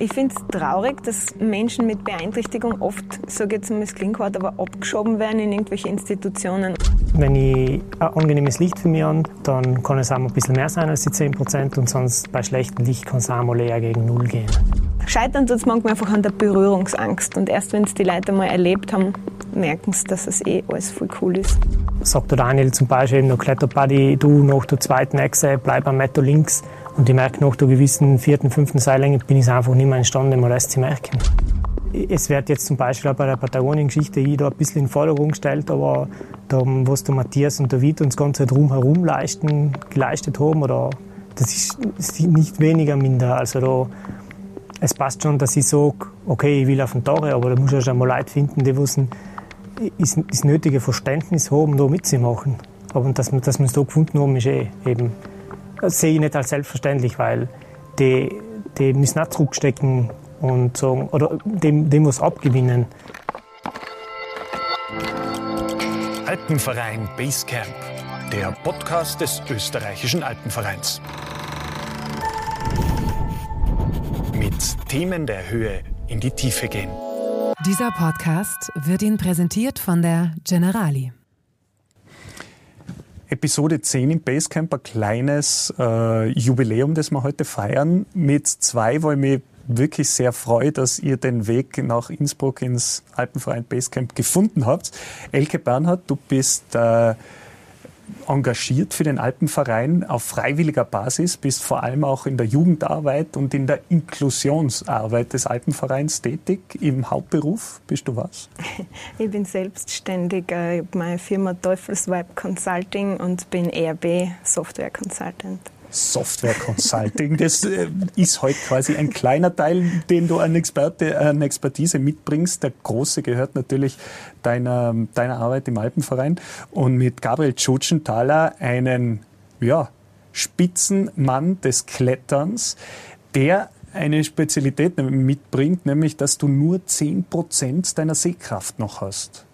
Ich finde es traurig, dass Menschen mit Beeinträchtigung oft, sage jetzt mal das klingt hart, aber abgeschoben werden in irgendwelche Institutionen. Wenn ich ein angenehmes Licht für mich habe, dann kann es auch ein bisschen mehr sein als die 10% und sonst bei schlechtem Licht kann es auch mal eher gegen Null gehen. Scheitern tut es manchmal einfach an der Berührungsangst und erst wenn es die Leute mal erlebt haben, merken sie, dass es eh alles voll cool ist. Sagt der Daniel zum Beispiel noch Kletterbuddy, du nach der zweiten Echse bleib am Meter links und ich merke nach der gewissen vierten, fünften Seillänge bin ich einfach nicht mehr imstande, mal das zu merken. Es wird jetzt zum Beispiel auch bei der Patagonien-Geschichte ein bisschen in den Vordergrund gestellt, aber da, was der Matthias und der Vito uns ganze drumherum leisten, geleistet haben, oder, das ist, ist nicht weniger minder. Also da, es passt schon, dass ich sage, okay, ich will auf den Tore, aber da muss ich schon mal Leute finden, die wissen, ist, das nötige Verständnis haben, da mitzumachen. Aber dass dass wir es da gefunden haben, ist eh eben, sehe ich nicht als selbstverständlich, weil die, die müssen auch zurückstecken und sagen, oder dem, dem was abgewinnen. Alpenverein Basecamp, der Podcast des österreichischen Alpenvereins. Mit Themen der Höhe in die Tiefe gehen. Dieser Podcast wird Ihnen präsentiert von der Generali. Episode 10 im Basecamp, ein kleines äh, Jubiläum, das wir heute feiern, mit zwei, weil mich wirklich sehr freue, dass ihr den Weg nach Innsbruck ins Alpenverein Basecamp gefunden habt. Elke Bernhard, du bist äh, engagiert für den Alpenverein auf freiwilliger Basis, bist vor allem auch in der Jugendarbeit und in der Inklusionsarbeit des Alpenvereins tätig. Im Hauptberuf bist du was? Ich bin selbstständig. Ich habe meine Firma Teufelsvibe Consulting und bin ERB Software Consultant. Software Consulting. Das äh, ist heute quasi ein kleiner Teil, den du an, Experte, an Expertise mitbringst. Der große gehört natürlich deiner, deiner Arbeit im Alpenverein. Und mit Gabriel Tschutschenthaler, einen ja, Spitzenmann des Kletterns, der eine Spezialität mitbringt, nämlich dass du nur 10% deiner Sehkraft noch hast.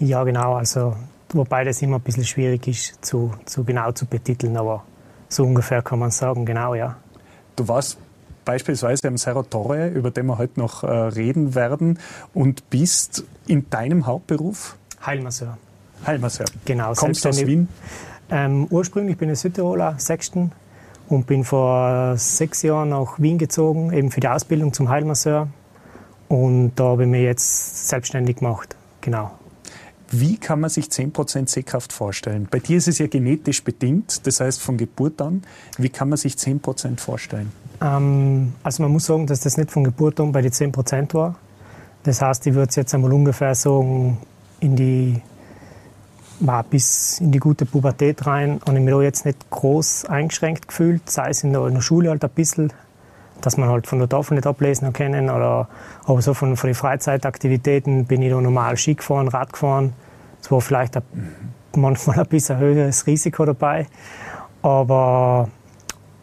Ja, genau. Also, wobei das immer ein bisschen schwierig ist, zu, zu genau zu betiteln, aber so ungefähr kann man sagen, genau, ja. Du warst beispielsweise am Cerro Torre, über den wir heute noch äh, reden werden, und bist in deinem Hauptberuf? Heilmasseur. Heilmasseur. Genau. Kommst du aus Wien? Ähm, ursprünglich bin ich Südtiroler, Sechsten, und bin vor sechs Jahren nach Wien gezogen, eben für die Ausbildung zum Heilmasseur. Und da habe ich mich jetzt selbstständig gemacht. Genau. Wie kann man sich 10% Sehkraft vorstellen? Bei dir ist es ja genetisch bedingt, das heißt von Geburt an. Wie kann man sich 10% vorstellen? Ähm, also man muss sagen, dass das nicht von Geburt an bei den 10% war. Das heißt, ich würde jetzt einmal ungefähr sagen, in die, war bis in die gute Pubertät rein und ich mich da jetzt nicht groß eingeschränkt gefühlt, sei es in der, in der Schule halt ein bisschen, dass man halt von der Tafel nicht ablesen können oder aber so von, von den Freizeitaktivitäten bin ich da normal Ski gefahren, Rad gefahren. Es war vielleicht ein, manchmal ein bisschen höheres Risiko dabei, aber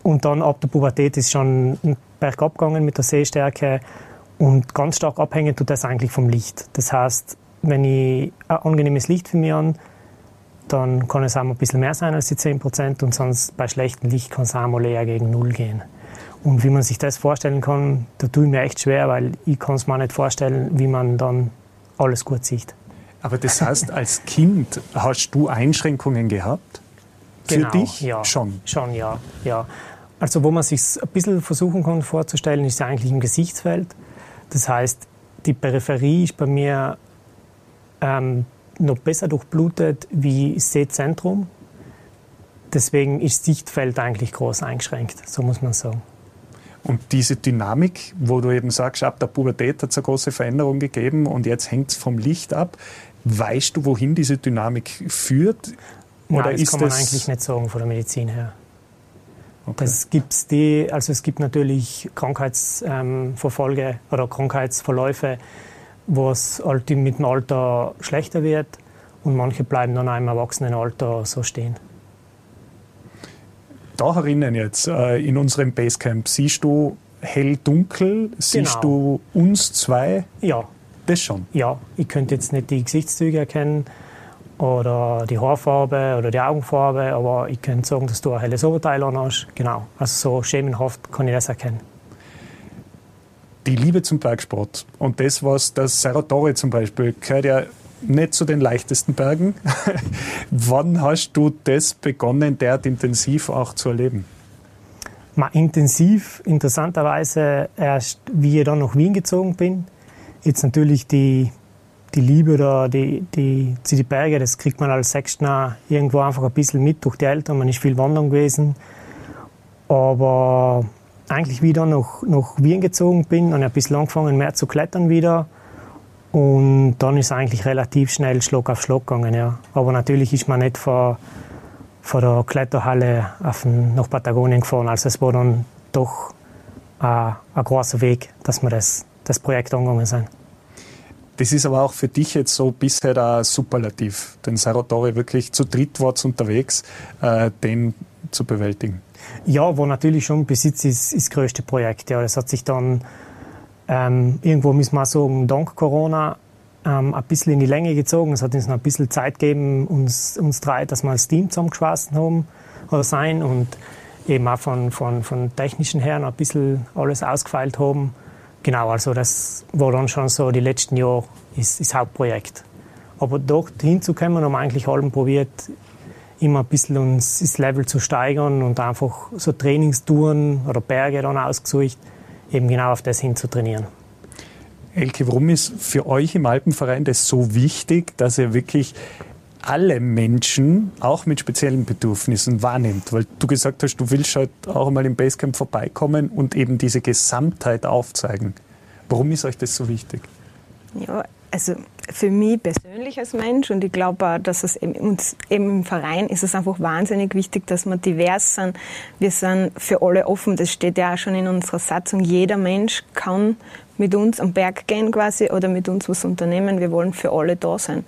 und dann ab der Pubertät ist schon bergab gegangen mit der Sehstärke und ganz stark abhängen tut das eigentlich vom Licht. Das heißt, wenn ich ein angenehmes Licht für mich habe, dann kann es auch ein bisschen mehr sein als die 10% und sonst bei schlechtem Licht kann es auch mal eher gegen Null gehen. Und wie man sich das vorstellen kann, da tue ich mir echt schwer, weil ich kann es mir nicht vorstellen, wie man dann alles gut sieht. Aber das heißt, als Kind hast du Einschränkungen gehabt? Für genau, dich? Ja, Schon. Schon, ja. ja. Also wo man sich ein bisschen versuchen kann vorzustellen, ist eigentlich im Gesichtsfeld. Das heißt, die Peripherie ist bei mir ähm, noch besser durchblutet wie das Sehzentrum. Deswegen ist das Sichtfeld eigentlich groß eingeschränkt, so muss man sagen. Und diese Dynamik, wo du eben sagst, ab der Pubertät hat es eine große Veränderung gegeben und jetzt hängt es vom Licht ab. Weißt du, wohin diese Dynamik führt? Oder Nein, das ist kann man das eigentlich nicht sagen von der Medizin her. Okay. Das gibt's die, also es gibt natürlich Krankheitsverfolge ähm, oder Krankheitsverläufe, wo es halt mit dem Alter schlechter wird und manche bleiben dann auch im Erwachsenenalter so stehen. Da herinnen jetzt äh, in unserem Basecamp, siehst du hell-dunkel? Siehst Genau. du uns zwei? Ja, Das schon. ja, ich könnte jetzt nicht die Gesichtszüge erkennen oder die Haarfarbe oder die Augenfarbe, aber ich könnte sagen, dass du ein helles Oberteil an hast. Genau, also so schemenhaft kann ich das erkennen. die Liebe zum Bergsport und das, was das Serratore zum Beispiel gehört ja nicht zu den leichtesten Bergen. Wann hast du das begonnen, derart intensiv auch zu erleben? Mal intensiv, interessanterweise erst, wie ich dann nach Wien gezogen bin. Jetzt natürlich die, die Liebe oder die, die, zu den Bergen, das kriegt man als Sechstner irgendwo einfach ein bisschen mit durch die Eltern. Man ist viel wandern gewesen. Aber eigentlich wieder nach, nach Wien gezogen bin und ein bisschen angefangen mehr zu klettern wieder. Und dann ist es eigentlich relativ schnell Schluck auf Schluck gegangen. Ja. Aber natürlich ist man nicht von, von der Kletterhalle auf den, nach Patagonien gefahren. Also es war dann doch ein, ein großer Weg, dass wir das, das Projekt angegangen sind. Das ist aber auch für dich jetzt so bisher der Superlativ, den Saratory wirklich zu dritt war unterwegs, äh, den zu bewältigen. Ja, wo natürlich schon Besitz ist, ist das größte Projekt. Ja, das hat sich dann ähm, irgendwo, müssen wir sagen, dank Corona ähm, ein bisschen in die Länge gezogen. Es hat uns noch ein bisschen Zeit gegeben, uns, uns drei, dass wir als Team zusammengeschweißt haben oder sein und eben auch von, von, von technischen her noch ein bisschen alles ausgefeilt haben. Genau, also das war dann schon so die letzten Jahre ist, ist Hauptprojekt. Aber dort hinzukommen haben wir eigentlich allem probiert, immer ein bisschen uns das Level zu steigern und einfach so Trainingstouren oder Berge dann ausgesucht, eben genau auf das hin zu trainieren. Elke, warum ist für euch im Alpenverein das so wichtig, dass ihr wirklich alle Menschen, auch mit speziellen Bedürfnissen, wahrnimmt? Weil du gesagt hast, du willst halt auch einmal im Basecamp vorbeikommen und eben diese Gesamtheit aufzeigen. Warum ist euch das so wichtig? Ja, also für mich persönlich als Mensch und ich glaube auch, dass es eben, uns eben im Verein ist es einfach wahnsinnig wichtig, dass wir divers sind. Wir sind für alle offen. Das steht ja auch schon in unserer Satzung. Jeder Mensch kann mit uns am Berg gehen quasi oder mit uns was unternehmen. Wir wollen für alle da sein.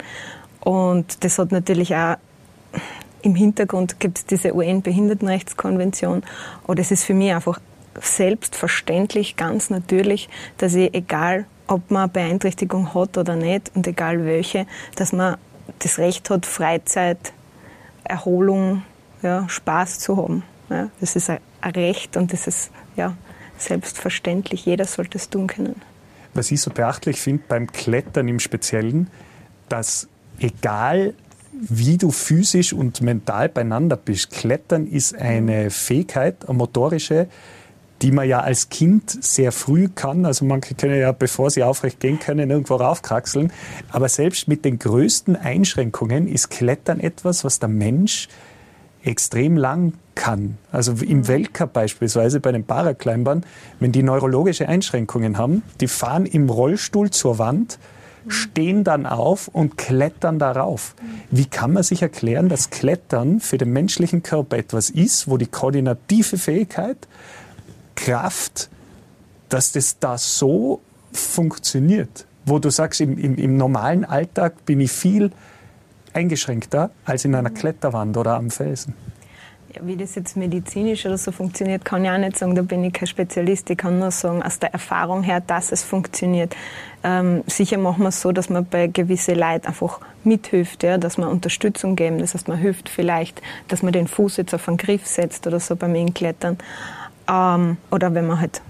Und das hat natürlich auch im Hintergrund gibt es diese UN-Behindertenrechtskonvention. Und es ist für mich einfach selbstverständlich, ganz natürlich, dass ich egal ob man Beeinträchtigung hat oder nicht und egal welche, dass man das Recht hat, Freizeit, Erholung, ja, Spaß zu haben. Ja, das ist ein Recht und das ist ja, selbstverständlich. Jeder sollte es tun können. Was ich so beachtlich finde beim Klettern im Speziellen, dass egal wie du physisch und mental beieinander bist, Klettern ist eine Fähigkeit, eine motorische, die man ja als Kind sehr früh kann. Also manche können ja, bevor sie aufrecht gehen können, irgendwo raufkraxeln. Aber selbst mit den größten Einschränkungen ist Klettern etwas, was der Mensch extrem lang kann. Also im mhm. Weltcup beispielsweise bei den Paraclimbern, wenn die neurologische Einschränkungen haben, die fahren im Rollstuhl zur Wand, mhm. stehen dann auf und klettern darauf. Mhm. Wie kann man sich erklären, dass Klettern für den menschlichen Körper etwas ist, wo die koordinative Fähigkeit Kraft, dass das da so funktioniert, wo du sagst, im, im, im normalen Alltag bin ich viel eingeschränkter als in einer Kletterwand oder am Felsen. Wie das jetzt medizinisch oder so funktioniert, kann ich auch nicht sagen. Da bin ich kein Spezialist. Ich kann nur sagen, aus der Erfahrung her, dass es funktioniert. Ähm, sicher machen wir es so, dass man bei gewissen Leuten einfach mithilft, ja, dass man Unterstützung geben. Das heißt, man hilft vielleicht, dass man den Fuß jetzt auf einen Griff setzt oder so beim Inklettern. Ähm, oder wenn man halt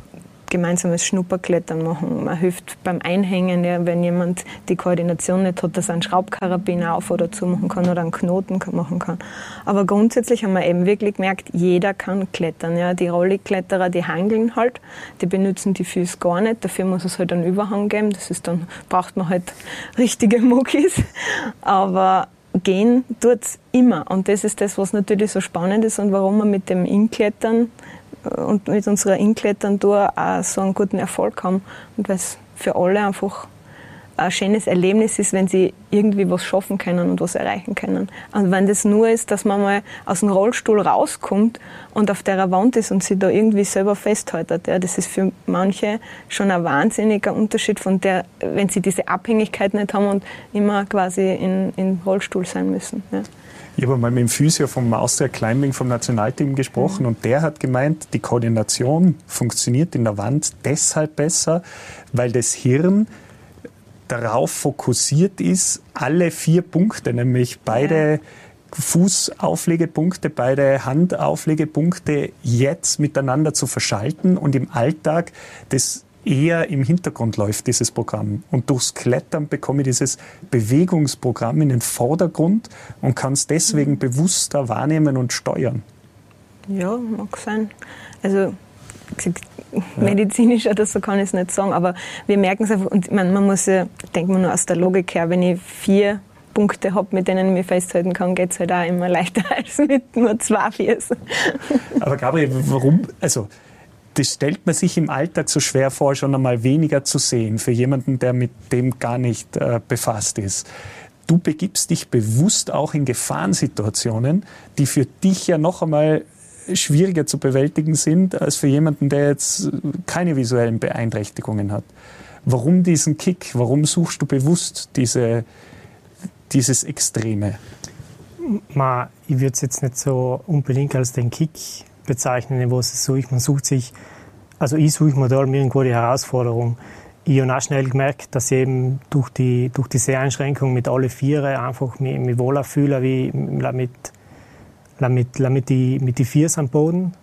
gemeinsames Schnupperklettern machen. Man hilft beim Einhängen, ja, wenn jemand die Koordination nicht hat, dass er einen Schraubkarabin auf oder zu machen kann oder einen Knoten machen kann. Aber grundsätzlich haben wir eben wirklich gemerkt, jeder kann klettern. Ja. Die Rollikletterer, die hangeln halt, die benutzen die Füße gar nicht. Dafür muss es halt einen Überhang geben. Das ist dann, braucht man halt richtige Muckis. Aber gehen tut's immer. Und das ist das, was natürlich so spannend ist und warum man mit dem Inklettern und mit unserer Inklettern-Tour auch so einen guten Erfolg haben. Und weil es für alle einfach ein schönes Erlebnis ist, wenn sie irgendwie was schaffen können und was erreichen können. Und wenn das nur ist, dass man mal aus dem Rollstuhl rauskommt und auf der Wand ist und sich da irgendwie selber festhaltet, ja, das ist für manche schon ein wahnsinniger Unterschied von der, wenn sie diese Abhängigkeit nicht haben und immer quasi in, in Rollstuhl sein müssen. Ja. Ich habe mal mit dem Physio vom Austria Climbing vom Nationalteam gesprochen mhm. und der hat gemeint, die Koordination funktioniert in der Wand deshalb besser, weil das Hirn darauf fokussiert ist, alle vier Punkte, nämlich beide ja. Fußauflegepunkte, beide Handauflegepunkte jetzt miteinander zu verschalten und im Alltag das eher im Hintergrund läuft, dieses Programm. Und durchs Klettern bekomme ich dieses Bewegungsprogramm in den Vordergrund und kann es deswegen mhm. bewusster wahrnehmen und steuern. Ja, mag sein. Also medizinisch oder so kann ich es nicht sagen, aber wir merken es einfach, und man, man muss ja, denkt man nur aus der Logik her, wenn ich vier Punkte habe, mit denen ich mich festhalten kann, geht es halt auch immer leichter als mit nur zwei Füßen. Aber Gabriel, warum, also das stellt man sich im Alltag so schwer vor, schon einmal weniger zu sehen für jemanden, der mit dem gar nicht äh, befasst ist. Du begibst dich bewusst auch in Gefahrensituationen, die für dich ja noch einmal schwieriger zu bewältigen sind als für jemanden, der jetzt keine visuellen Beeinträchtigungen hat. Warum diesen Kick? Warum suchst du bewusst diese, dieses Extreme? Ma, ich würde es jetzt nicht so unbedingt als den Kick bezeichnen, wo es ist. Man sucht sich, also ich suche mir da irgendwo die Herausforderung. Ich habe auch schnell gemerkt, dass ich eben durch die, durch die Seheinschränkung mit alle Viere einfach mich, mich wohler fühle, wie mit, mit, mit die, mit die Viers am Boden.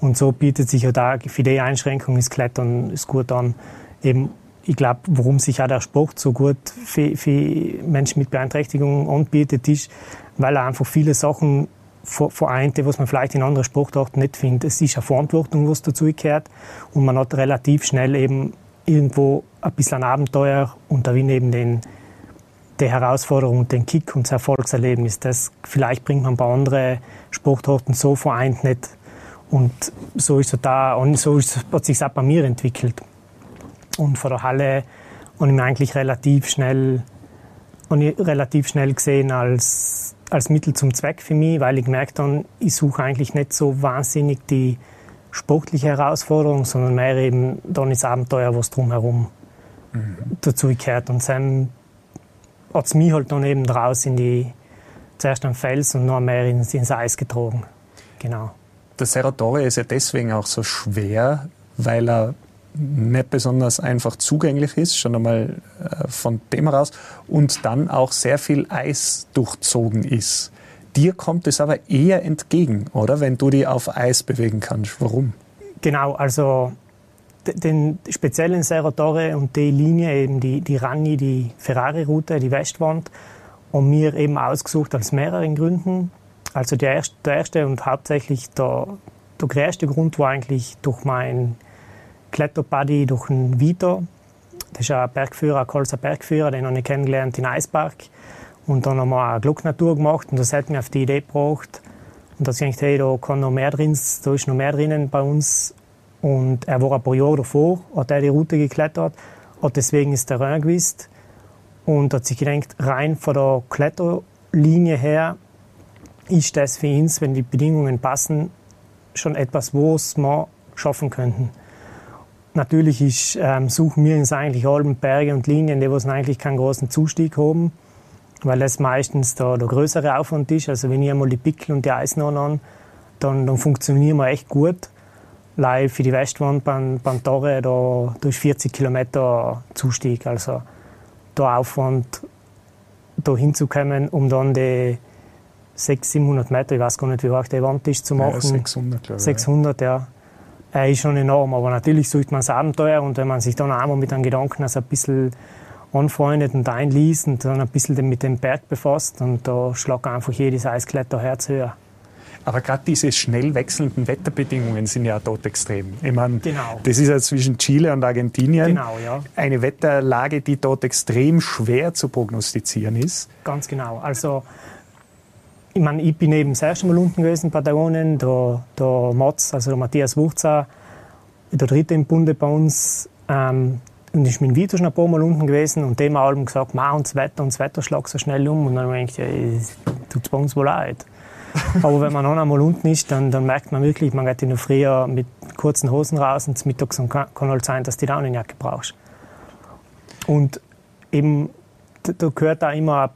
Und so bietet sich ja da für die Einschränkung das Klettern ist gut an. Eben, ich glaube, warum sich auch der Sport so gut für, für Menschen mit Beeinträchtigungen anbietet, ist, weil er einfach viele Sachen vereint, was man vielleicht in anderen Sportarten nicht findet. Es ist eine Verantwortung, was dazu gehört und man hat relativ schnell eben irgendwo ein bisschen ein Abenteuer und da eben den, die Herausforderung, den Kick und das Erfolgserlebnis. Das vielleicht bringt man bei anderen Sportarten so vereint nicht. Und so ist es da, und so ist, hat sich auch bei mir entwickelt. Und von der Halle habe ich mich eigentlich relativ schnell, ich relativ schnell gesehen als, als Mittel zum Zweck für mich, weil ich gemerkt habe, ich suche eigentlich nicht so wahnsinnig die sportliche Herausforderung, sondern mehr eben dann das Abenteuer, was drumherum mhm. dazu gehört. Und dann hat es mich halt dann eben raus in die, zuerst am Fels und noch mehr ins, ins Eis getragen. Genau. Der Serratore ist ja deswegen auch so schwer, weil er nicht besonders einfach zugänglich ist, schon einmal äh, von dem heraus, und dann auch sehr viel Eis durchzogen ist. Dir kommt es aber eher entgegen, oder? Wenn du die auf Eis bewegen kannst. Warum? Genau, also den speziellen Serratore und die Linie, eben die, die Rani, die Ferrari-Route, die Westwand, haben wir eben ausgesucht aus mehreren Gründen. Also der erste, der erste und hauptsächlich der, der größte Grund war eigentlich durch mein Kletterbuddy, durch den Vito. Das ist ein Bergführer, ein Kolzer Bergführer, den habe ich kennengelernt in Eispark. Und dann haben wir eine Glocknatur gemacht und das hat mich auf die Idee gebracht. Und da gedacht, hey, da kann noch mehr drin, da ist noch mehr drinnen bei uns und er war ein paar Jahre davor, hat er die Route geklettert, hat deswegen ist der Terrain gewusst und hat sich gedacht, rein von der Kletterlinie her ist das für uns, wenn die Bedingungen passen, schon etwas, was wir schaffen könnten. Natürlich ist, ähm, suchen wir uns eigentlich Alben, Berge und Linien, die was eigentlich keinen großen Zustieg haben, weil das meistens der, der größere Aufwand ist. Also wenn ich einmal die Pickel und die Eisen an, dann, dann funktionieren wir echt gut live für die Westwand beim, beim Tore da durch 40 Kilometer Zustieg. Also der Aufwand, da hinzukommen, um dann die 600, 700 Meter, ich weiß gar nicht, wie hoch die Wand ist, zu machen. Ja, 600, glaube ich. 600, ja. Ja. Ist schon enorm, aber natürlich sucht man das Abenteuer und wenn man sich dann einmal mit einem Gedanken also ein bisschen anfreundet und einliest und dann ein bisschen mit dem Berg befasst und da schlägt einfach jedes Eiskletter Herz höher. Aber gerade diese schnell wechselnden Wetterbedingungen sind ja dort extrem. Ich meine, genau. das ist ja zwischen Chile und Argentinien genau, ja. eine Wetterlage, die dort extrem schwer zu prognostizieren ist. Ganz genau. Also ich meine, ich bin eben das erste Mal unten gewesen in Patagonien. Der, der Mats, also der Matthias Wurzer, der dritte im Bunde bei uns, ähm, und ich bin wieder schon ein paar Mal unten gewesen und dem allem gesagt, ma und das Wetter und das Wetter schlägt so schnell um. Und dann habe ich gedacht, ja, tut es bei uns wohl leid. Aber wenn man noch einmal unten ist, dann, dann merkt man wirklich, man geht in der Früh mit kurzen Hosen raus und mittags kann, kann halt sein, dass du die Daunenjacke brauchst. Und eben, da gehört da immer,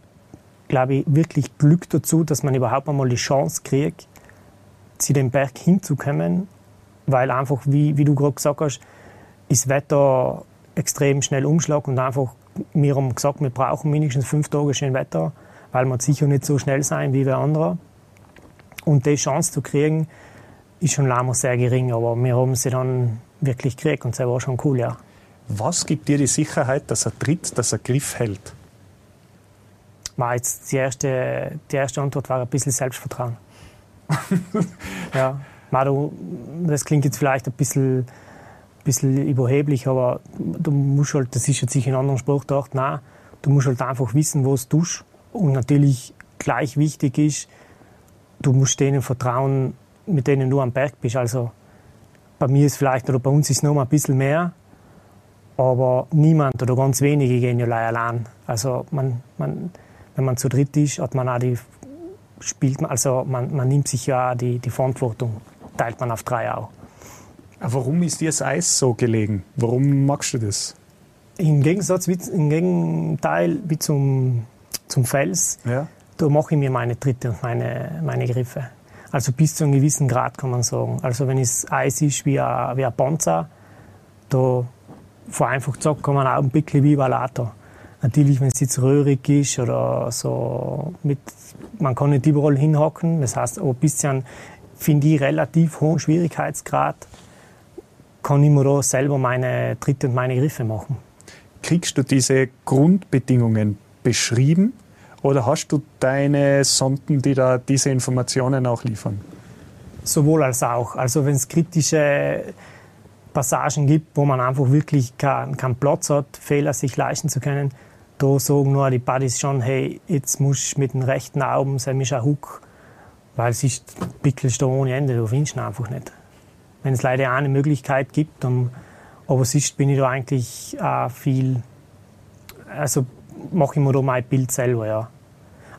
glaube ich, wirklich Glück dazu, dass man überhaupt einmal die Chance kriegt, zu dem Berg hinzukommen, weil einfach, wie, wie du gerade gesagt hast, ist Wetter extrem schnell umschlag und einfach, wir haben gesagt, wir brauchen mindestens fünf Tage schön Wetter, weil wir sicher nicht so schnell sein wie wir andere. Und die Chance zu kriegen, ist schon lange sehr gering, aber wir haben sie dann wirklich gekriegt und das war schon cool, ja. Was gibt dir die Sicherheit, dass er tritt, dass er Griff hält? War jetzt die erste, die erste Antwort war ein bisschen Selbstvertrauen. ja, Mado, das klingt jetzt vielleicht ein bisschen, bisschen überheblich, aber du musst halt, das ist jetzt sicher in anderen Sportarten, nein, du musst halt einfach wissen, wo es tust. Und natürlich gleich wichtig ist, du musst denen vertrauen, mit denen du am Berg bist. Also bei mir ist vielleicht, oder bei uns ist es noch mal ein bisschen mehr, aber niemand oder ganz wenige gehen ja allein. Also man, man, wenn man zu dritt ist, hat man auch die, spielt man, also man, man nimmt sich ja die, die Verantwortung, teilt man auf drei auch. Warum ist dir das Eis so gelegen? Warum magst du das? Im Gegensatz, im Gegenteil wie zum, zum Fels, ja. da mache ich mir meine Tritte und meine, meine Griffe. Also bis zu einem gewissen Grad kann man sagen. Also wenn es Eis ist wie ein, wie ein Panzer, da vereinfacht gesagt kann man auch ein bisschen wie Vallator. Natürlich, wenn es jetzt röhrig ist oder so, mit, man kann nicht überall hinhaken. Das heißt, ein bisschen, finde ich, relativ hohen Schwierigkeitsgrad kann ich mir da selber meine Tritte und meine Griffe machen. Kriegst du diese Grundbedingungen beschrieben oder hast du deine Sonden, die da diese Informationen auch liefern? Sowohl als auch. Also wenn es kritische Passagen gibt, wo man einfach wirklich keinen kein Platz hat, Fehler sich leisten zu können, da sagen nur die Buddies schon, hey, jetzt musst du mit dem rechten Augen, sei mich ein Hook, weil es ist pickelst da ohne Ende, du findest ihn einfach nicht. Wenn es leider eine Möglichkeit gibt, dann, aber sonst bin ich da eigentlich auch viel, also mache ich mir da mein Bild selber, ja.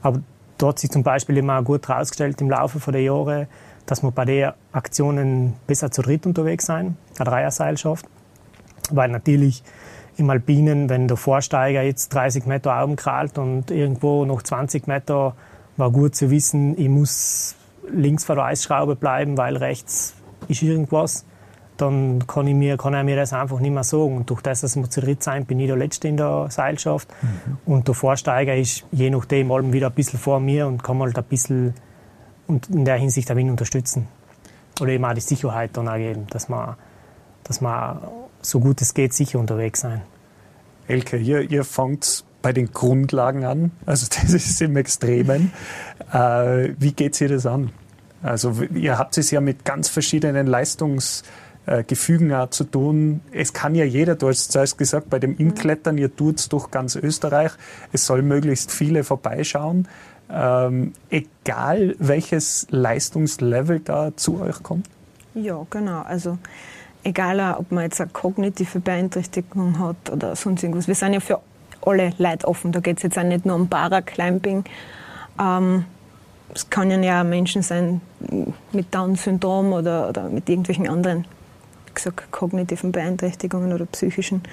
Aber dort hat sich zum Beispiel immer gut herausgestellt im Laufe der Jahre, dass wir bei den Aktionen besser zu dritt unterwegs sein, eine Dreierseilschaft. Weil natürlich im Alpinen, wenn der Vorsteiger jetzt 30 Meter oben krallt und irgendwo noch 20 Meter, war gut zu wissen, ich muss links vor der Eisschraube bleiben, weil rechts ist irgendwas, dann kann, ich mir, kann er mir das einfach nicht mehr sagen. Und durch das, dass wir zu dritt sein, bin ich der Letzte in der Seilschaft. Mhm. Und der Vorsteiger ist je nachdem allem wieder ein bisschen vor mir und kann halt ein bisschen und in der Hinsicht auch ihn unterstützen. Oder eben auch die Sicherheit dann auch geben, dass man, dass man so gut es geht sicher unterwegs sein. Elke, ihr, ihr fangt bei den Grundlagen an, also das ist im Extremen. Äh, wie geht ihr das an? Also ihr habt es ja mit ganz verschiedenen Leistungsgefügen äh, zu tun. Es kann ja jeder, du hast zuerst gesagt, bei dem Inklettern, ihr tut es durch ganz Österreich. Es soll möglichst viele vorbeischauen ähm, egal welches Leistungslevel da zu euch kommt? Ja, genau. Also egal, ob man jetzt eine kognitive Beeinträchtigung hat oder sonst irgendwas. Wir sind ja für alle Leute offen. Da geht es jetzt auch nicht nur um Paraclimbing. Ähm, es können ja Menschen sein mit Down-Syndrom oder, oder mit irgendwelchen anderen gesagt, kognitiven Beeinträchtigungen oder psychischen.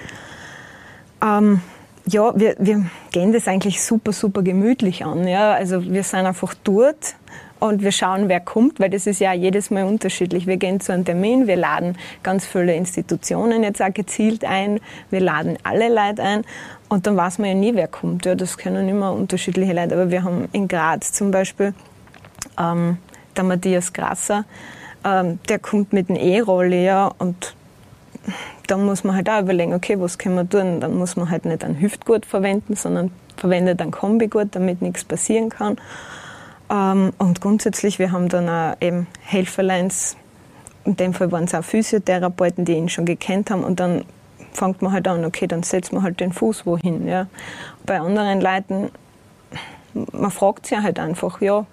Ähm, ja, wir, wir gehen das eigentlich super, super gemütlich an. Ja? Also wir sind einfach dort und wir schauen, wer kommt, weil das ist ja jedes Mal unterschiedlich. Wir gehen zu einem Termin, wir laden ganz viele Institutionen jetzt auch gezielt ein, wir laden alle Leute ein und dann weiß man ja nie, wer kommt. Ja, das können immer unterschiedliche Leute. Aber wir haben in Graz zum Beispiel ähm, der Matthias Grasser, ähm, der kommt mit einem E-Roller ja, und dann muss man halt auch überlegen, okay, was können wir tun? Dann muss man halt nicht einen Hüftgurt verwenden, sondern verwendet einen Kombigurt, damit nichts passieren kann. Ähm, und grundsätzlich, wir haben dann auch eben Helferleins, in dem Fall waren es auch Physiotherapeuten, die ihn schon gekannt haben und dann fängt man halt an, okay, dann setzt man halt den Fuß wohin. Ja. Bei anderen Leuten, man fragt sich halt einfach, ja,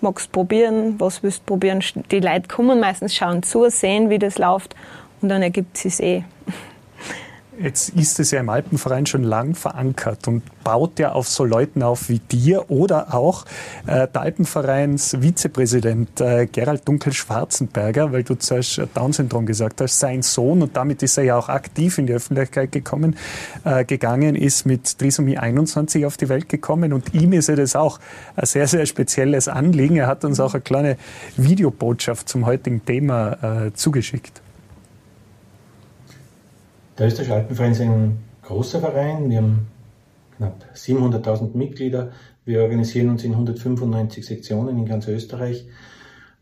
magst du probieren, was willst du probieren? Die Leute kommen meistens, schauen zu, sehen, wie das läuft und dann ergibt es eh. Jetzt ist es ja im Alpenverein schon lang verankert und baut ja auf so Leuten auf wie dir oder auch äh, der Alpenvereins Vizepräsident äh, Gerald Dunkel-Schwarzenberger, weil du zuerst Down-Syndrom gesagt hast, sein Sohn und damit ist er ja auch aktiv in die Öffentlichkeit gekommen, äh, gegangen, ist mit Trisomie 21 auf die Welt gekommen und ihm ist ja das auch ein sehr, sehr spezielles Anliegen. Er hat uns auch eine kleine Videobotschaft zum heutigen Thema äh, zugeschickt. Der Österreichische Alpenverein ist ein großer Verein. Wir haben knapp 700.000 Mitglieder. Wir organisieren uns in 195 Sektionen in ganz Österreich.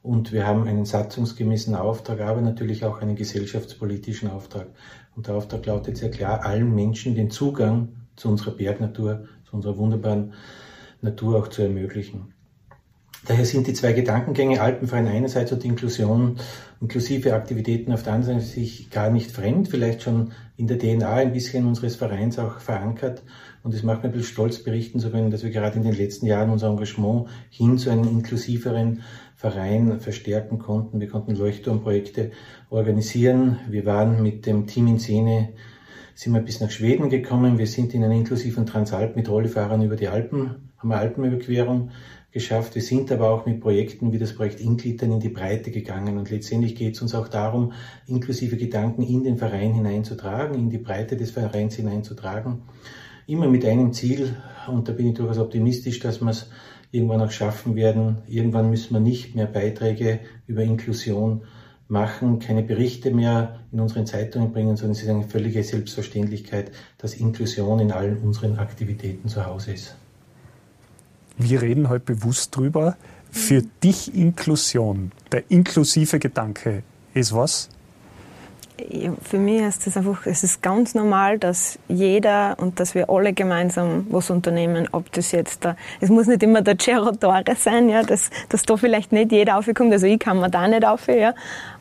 Und wir haben einen satzungsgemäßen Auftrag, aber natürlich auch einen gesellschaftspolitischen Auftrag. Und der Auftrag lautet sehr klar, allen Menschen den Zugang zu unserer Bergnatur, zu unserer wunderbaren Natur auch zu ermöglichen. Daher sind die zwei Gedankengänge Alpenverein einerseits und Inklusion, inklusive Aktivitäten auf der anderen Seite sich gar nicht fremd, vielleicht schon in der DNA ein bisschen unseres Vereins auch verankert. Und es macht mir ein bisschen stolz berichten zu können, dass wir gerade in den letzten Jahren unser Engagement hin zu einem inklusiveren Verein verstärken konnten. Wir konnten Leuchtturmprojekte organisieren. Wir waren mit dem Team in Szene sind wir bis nach Schweden gekommen. Wir sind in einen inklusiven Transalp mit Rollefahrern über die Alpen, haben eine Alpenüberquerung geschafft. Wir sind aber auch mit Projekten wie das Projekt Inklittern in die Breite gegangen. Und letztendlich geht es uns auch darum, inklusive Gedanken in den Verein hineinzutragen, in die Breite des Vereins hineinzutragen. Immer mit einem Ziel, und da bin ich durchaus optimistisch, dass wir es irgendwann auch schaffen werden. Irgendwann müssen wir nicht mehr Beiträge über Inklusion machen, keine Berichte mehr in unseren Zeitungen bringen, sondern es ist eine völlige Selbstverständlichkeit, dass Inklusion in allen unseren Aktivitäten zu Hause ist. Wir reden heute bewusst drüber. Für dich Inklusion, der inklusive Gedanke, ist was? Für mich ist es einfach, es ist ganz normal, dass jeder und dass wir alle gemeinsam was unternehmen, ob das jetzt da, es muss nicht immer der Cerro sein, ja, dass, dass da vielleicht nicht jeder aufkommt, also ich kann mir da nicht auf, ja,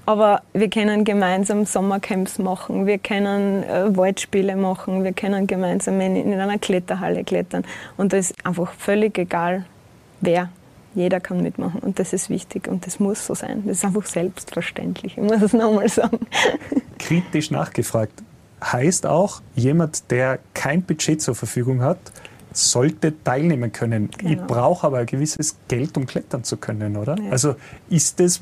aber wir können gemeinsam Sommercamps machen, wir können äh, Waldspiele machen, wir können gemeinsam in, in einer Kletterhalle klettern. Und da ist einfach völlig egal, wer jeder kann mitmachen und das ist wichtig und das muss so sein. Das ist einfach selbstverständlich. Ich muss es nochmal sagen. Kritisch nachgefragt. Heißt auch, jemand, der kein Budget zur Verfügung hat, sollte teilnehmen können. Genau. Ich brauche aber ein gewisses Geld, um klettern zu können, oder? Ja. Also ist das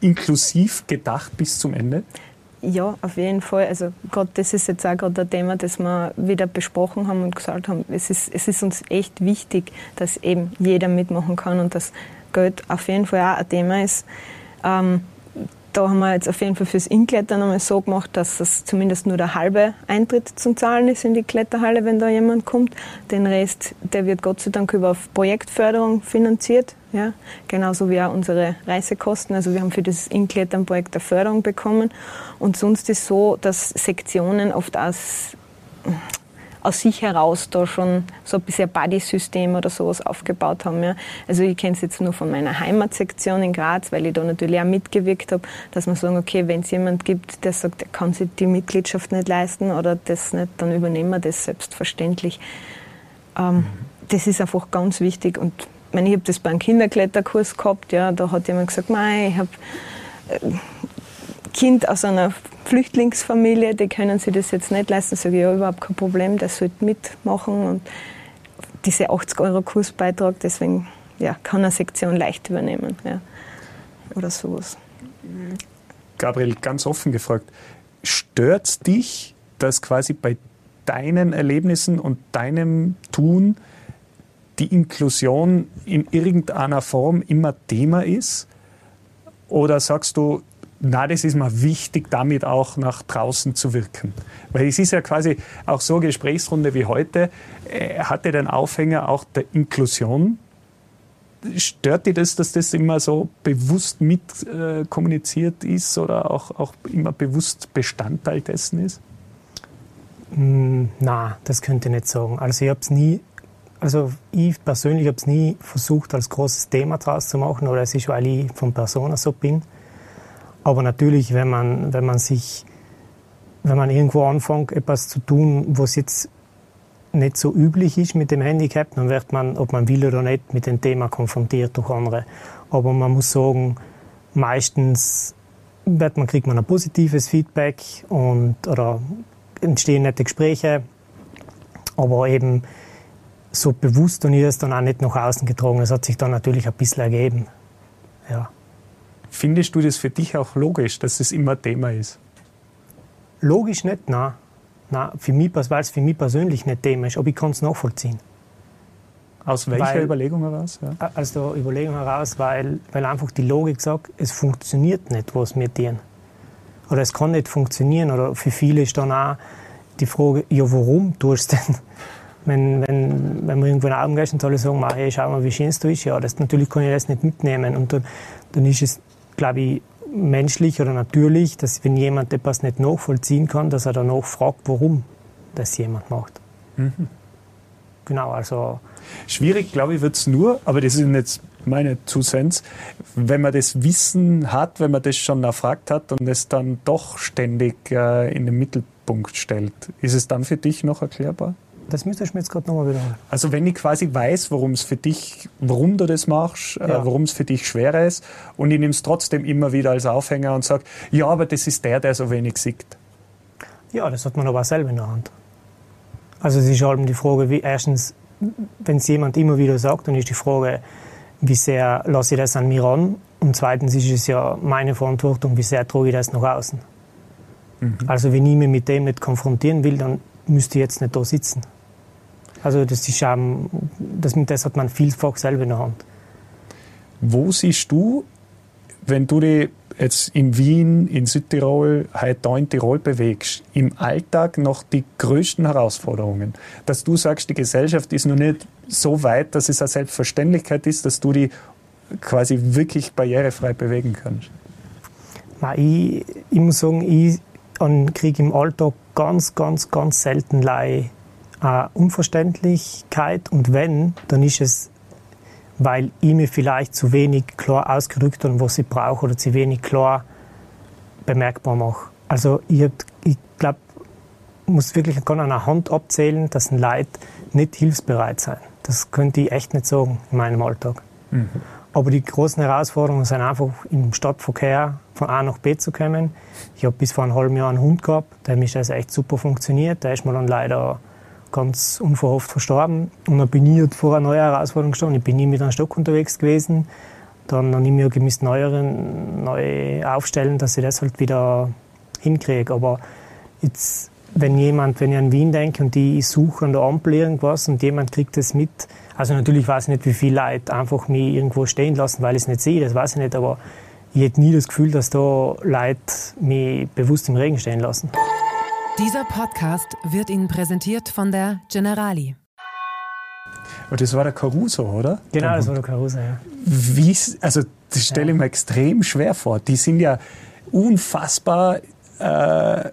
inklusiv gedacht bis zum Ende? Ja, auf jeden Fall. Also gerade das ist jetzt auch gerade ein Thema, das wir wieder besprochen haben und gesagt haben, es ist, es ist uns echt wichtig, dass eben jeder mitmachen kann und dass Geld auf jeden Fall auch ein Thema ist. Ähm, da haben wir jetzt auf jeden Fall fürs Inklettern einmal so gemacht, dass das zumindest nur der halbe Eintritt zum Zahlen ist in die Kletterhalle, wenn da jemand kommt. Den Rest, der wird Gott sei Dank über Projektförderung finanziert. Ja, genauso wie auch unsere Reisekosten. Also wir haben für das Inklettern-Projekt eine Förderung bekommen. Und sonst ist es so, dass Sektionen oft aus aus sich heraus da schon so ein bisschen Buddy-System oder sowas aufgebaut haben. Ja. Also ich kenne es jetzt nur von meiner Heimatsektion in Graz, weil ich da natürlich auch mitgewirkt habe, dass man sagen, okay, wenn es jemand gibt, der sagt, er kann sich die Mitgliedschaft nicht leisten oder das nicht, dann übernehmen wir das selbstverständlich. Ähm, das ist einfach ganz wichtig und ich, meine, ich habe das beim Kinderkletterkurs gehabt, ja, da hat jemand gesagt, ich habe äh, Kind aus einer Flüchtlingsfamilie, die können sich das jetzt nicht leisten. Sage ich, ja, überhaupt kein Problem, der sollte mitmachen. Und diese 80 Euro Kursbeitrag, deswegen ja, kann eine Sektion leicht übernehmen. Ja. Oder sowas. Gabriel, ganz offen gefragt, stört dich, dass quasi bei deinen Erlebnissen und deinem Tun die Inklusion in irgendeiner Form immer Thema ist? Oder sagst du, na, das ist mir wichtig, damit auch nach draußen zu wirken. Weil es ist ja quasi auch so eine Gesprächsrunde wie heute, äh, hatte den Aufhänger auch der Inklusion. Stört dich das, dass das immer so bewusst mit äh, kommuniziert ist oder auch, auch immer bewusst Bestandteil dessen ist? Mm, na, das könnte ich nicht sagen. Also ich habe nie, also ich persönlich habe es nie versucht, als großes Thema draus zu machen, oder es ist, weil ich von Persona so bin. Aber natürlich, wenn man, wenn man sich, wenn man irgendwo anfängt, etwas zu tun, was jetzt nicht so üblich ist mit dem Handicap, dann wird man, ob man will oder nicht, mit dem Thema konfrontiert durch andere. Aber man muss sagen, meistens wird man, kriegt man ein positives Feedback und, oder entstehen nette Gespräche. Aber eben so bewusst und ich das dann auch nicht nach außen getragen. Das hat sich dann natürlich ein bisschen ergeben. Ja. Findest du das für dich auch logisch, dass es immer Thema ist? Logisch nicht, nein. nein für mich, weil es für mich persönlich nicht Thema ist, aber ich kann es nachvollziehen. Aus welcher weil, Überlegung heraus? Ja. Aus der Überlegung heraus, weil, weil einfach die Logik sagt, es funktioniert nicht, was wir tun. Oder es kann nicht funktionieren. Oder für viele ist dann auch die Frage, ja, warum tust du denn? Wenn, wenn, wenn wir irgendwo in den Augen gehen und alle sagen, hey, schau mal, wie schön du bist, ja, das, natürlich kann ich das nicht mitnehmen. Und dann, dann ist es, glaube ich, menschlich oder natürlich, dass wenn jemand etwas nicht nachvollziehen kann, dass er danach fragt, warum das jemand macht. Mhm. Genau, also. Schwierig, glaube ich, wird es nur, aber das ist jetzt meine Zusens, wenn man das Wissen hat, wenn man das schon erfragt hat und es dann doch ständig äh, in den Mittelpunkt stellt. Ist es dann für dich noch erklärbar? Das müsste ich mir jetzt gerade nochmal wiederholen. Also wenn ich quasi weiß, worum es für dich, warum du das machst, äh, ja. warum es für dich schwer ist und ich nehme es trotzdem immer wieder als Aufhänger und sage, ja, aber das ist der, der so wenig sieht. Ja, das hat man aber auch selber in der Hand. Also es ist halt die Frage, wie erstens, wenn es jemand immer wieder sagt, dann ist die Frage, wie sehr lasse ich das an mir an? Und zweitens ist es ja meine Verantwortung, wie sehr trage ich das nach außen. Mhm. Also wenn ich mich mit dem nicht konfrontieren will, dann müsste ich jetzt nicht da sitzen. Also das ist ähm, das, das hat man vielfach selber in der Hand. Wo siehst du, wenn du dich jetzt in Wien, in Südtirol, heute da in Tirol bewegst, im Alltag noch die größten Herausforderungen? Dass du sagst, die Gesellschaft ist noch nicht so weit, dass es eine Selbstverständlichkeit ist, dass du die quasi wirklich barrierefrei bewegen kannst? Ich, ich muss sagen, ich kriege im Alltag ganz, ganz, ganz selten Leih äh, Unverständlichkeit und wenn, dann ist es, weil ich mir vielleicht zu wenig klar ausgedrückt habe, was ich brauche oder zu wenig klar bemerkbar mache. Also ich, ich glaube, muss wirklich an einer Hand abzählen, dass ein Leid nicht hilfsbereit sein. Das könnte ich echt nicht sagen in meinem Alltag. Mhm. Aber die großen Herausforderungen sind einfach im Stadtverkehr von A nach B zu kommen. Ich habe bis vor einem halben Jahr einen Hund gehabt, der ist also echt super funktioniert. Der ist mir dann leider ganz unverhofft verstorben. Und dann bin ich halt vor einer neuen Herausforderung gestanden. Ich bin nie mit einem Stock unterwegs gewesen. Dann habe ich mir gemisst neueren, neu aufstellen, dass ich das halt wieder hinkriege. Aber jetzt, wenn jemand, wenn ich an Wien denke und ich suche an der Ampel irgendwas und jemand kriegt das mit, also natürlich weiß ich nicht, wie viele Leute einfach mich irgendwo stehen lassen, weil ich es nicht sehe, das weiß ich nicht, aber ich hätte nie das Gefühl, dass da Leute mich bewusst im Regen stehen lassen. Dieser Podcast wird Ihnen präsentiert von der Generali. Und das war der Caruso, oder? Genau, das war der Caruso, ja. Wie, also das stelle ich mir extrem schwer vor. Die sind ja unfassbar äh,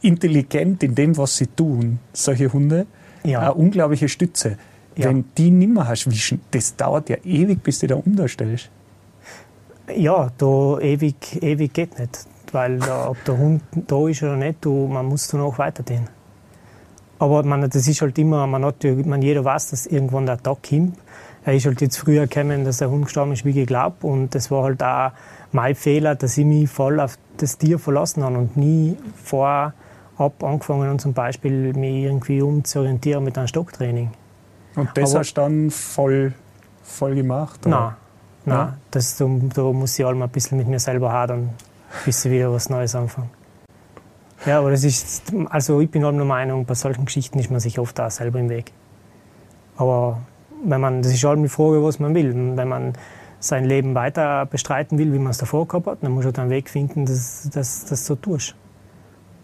intelligent in dem, was sie tun, solche Hunde. Ja. Eine unglaubliche Stütze. Ja. Wenn die nicht mehr hast, wie, das dauert ja ewig, bis du da umstellst. Ja, da ewig, ewig geht nicht weil da, ob der Hund da ist oder nicht, du, man muss dann auch weitergehen. Aber man, das ist halt immer, man hat, man, jeder weiß, dass irgendwann der Tag kommt. Er ist halt jetzt früher gekommen, dass der Hund gestorben ist, wie geglaubt. Und das war halt auch mein Fehler, dass ich mich voll auf das Tier verlassen habe und nie vorab angefangen habe, zum Beispiel mich irgendwie umzuorientieren mit einem Stocktraining. Und das Aber, hast du dann voll, voll gemacht? Oder? Nein, nein. Das, da, da muss ich mal ein bisschen mit mir selber hadern bis sie wieder was Neues anfangen. Ja, aber das ist, also ich bin halt der Meinung, bei solchen Geschichten ist man sich oft auch selber im Weg. Aber wenn man, das ist halt die Frage, was man will. Wenn man sein Leben weiter bestreiten will, wie man es davor gehabt hat, dann muss man einen Weg finden, dass das so tust.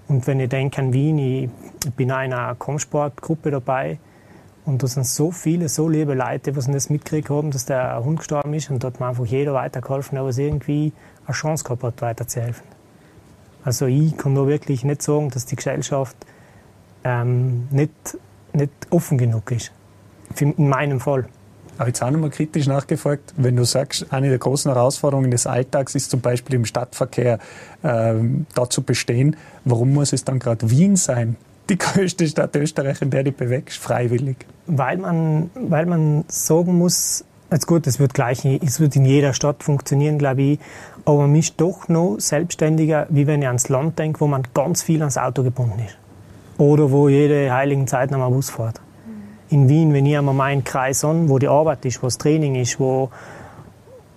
Und wenn ich denke an Wien, ich bin in einer Kampfsportgruppe dabei und da sind so viele, so liebe Leute, die das mitgekriegt haben, dass der Hund gestorben ist und dort hat mir einfach jeder weitergeholfen, der was irgendwie eine Chance gehabt hat, weiterzuhelfen. Also ich kann nur wirklich nicht sagen, dass die Gesellschaft ähm, nicht, nicht offen genug ist. In meinem Fall. Aber jetzt auch nochmal kritisch nachgefragt, wenn du sagst, eine der großen Herausforderungen des Alltags ist zum Beispiel im Stadtverkehr äh, da zu bestehen, warum muss es dann gerade Wien sein? Die größte Stadt Österreich, in der du bewegst, freiwillig. Weil man, weil man sagen muss, Jetzt gut, es wird gleich, es wird in jeder Stadt funktionieren, glaube ich. Aber man ist doch noch selbstständiger, wie wenn ich ans Land denke, wo man ganz viel ans Auto gebunden ist. Oder wo jede heiligen Zeit noch mal Bus fährt. In Wien, wenn ich einmal meinen Kreis an, wo die Arbeit ist, wo das Training ist, wo,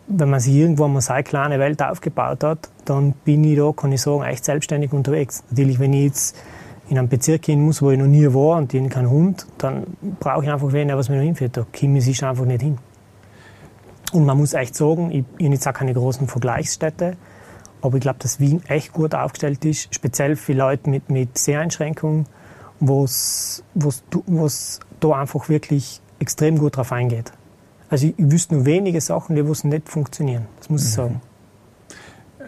wenn man sich irgendwo mal seine kleine Welt aufgebaut hat, dann bin ich da, kann ich sagen, echt selbstständig unterwegs. Natürlich, wenn ich jetzt in einem Bezirk gehen muss, wo ich noch nie war und ich keinen Hund, dann brauche ich einfach wen, der was mir noch hinführt. Da komme ich einfach nicht hin. Und man muss echt sagen, ich, ich habe jetzt auch keine großen Vergleichsstädte, aber ich glaube, dass Wien echt gut aufgestellt ist, speziell für Leute mit, mit Seheinschränkungen was, was da einfach wirklich extrem gut drauf eingeht. Also ich, ich wüsste nur wenige Sachen, die nicht funktionieren. Das muss ich mhm. sagen.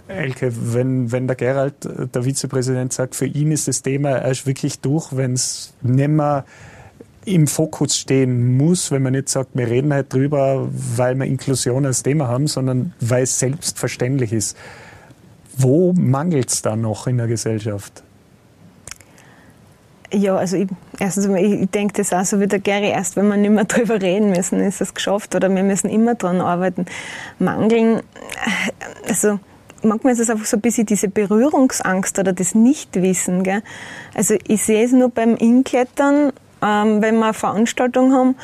Elke, wenn, wenn der Gerald, der Vizepräsident, sagt, für ihn ist das Thema erst wirklich durch, wenn es nicht mehr im Fokus stehen muss, wenn man nicht sagt, wir reden halt drüber, weil wir Inklusion als Thema haben, sondern weil es selbstverständlich ist. Wo mangelt es da noch in der Gesellschaft? Ja, also ich, erstens ich denke das auch so wie der Gary, erst wenn wir nicht mehr drüber reden müssen, ist es geschafft oder wir müssen immer dran arbeiten. Mangeln, also manchmal ist es einfach so ein bisschen diese Berührungsangst oder das Nichtwissen. Gell? Also ich sehe es nur beim Inklettern, ähm, wenn wir eine Veranstaltung haben,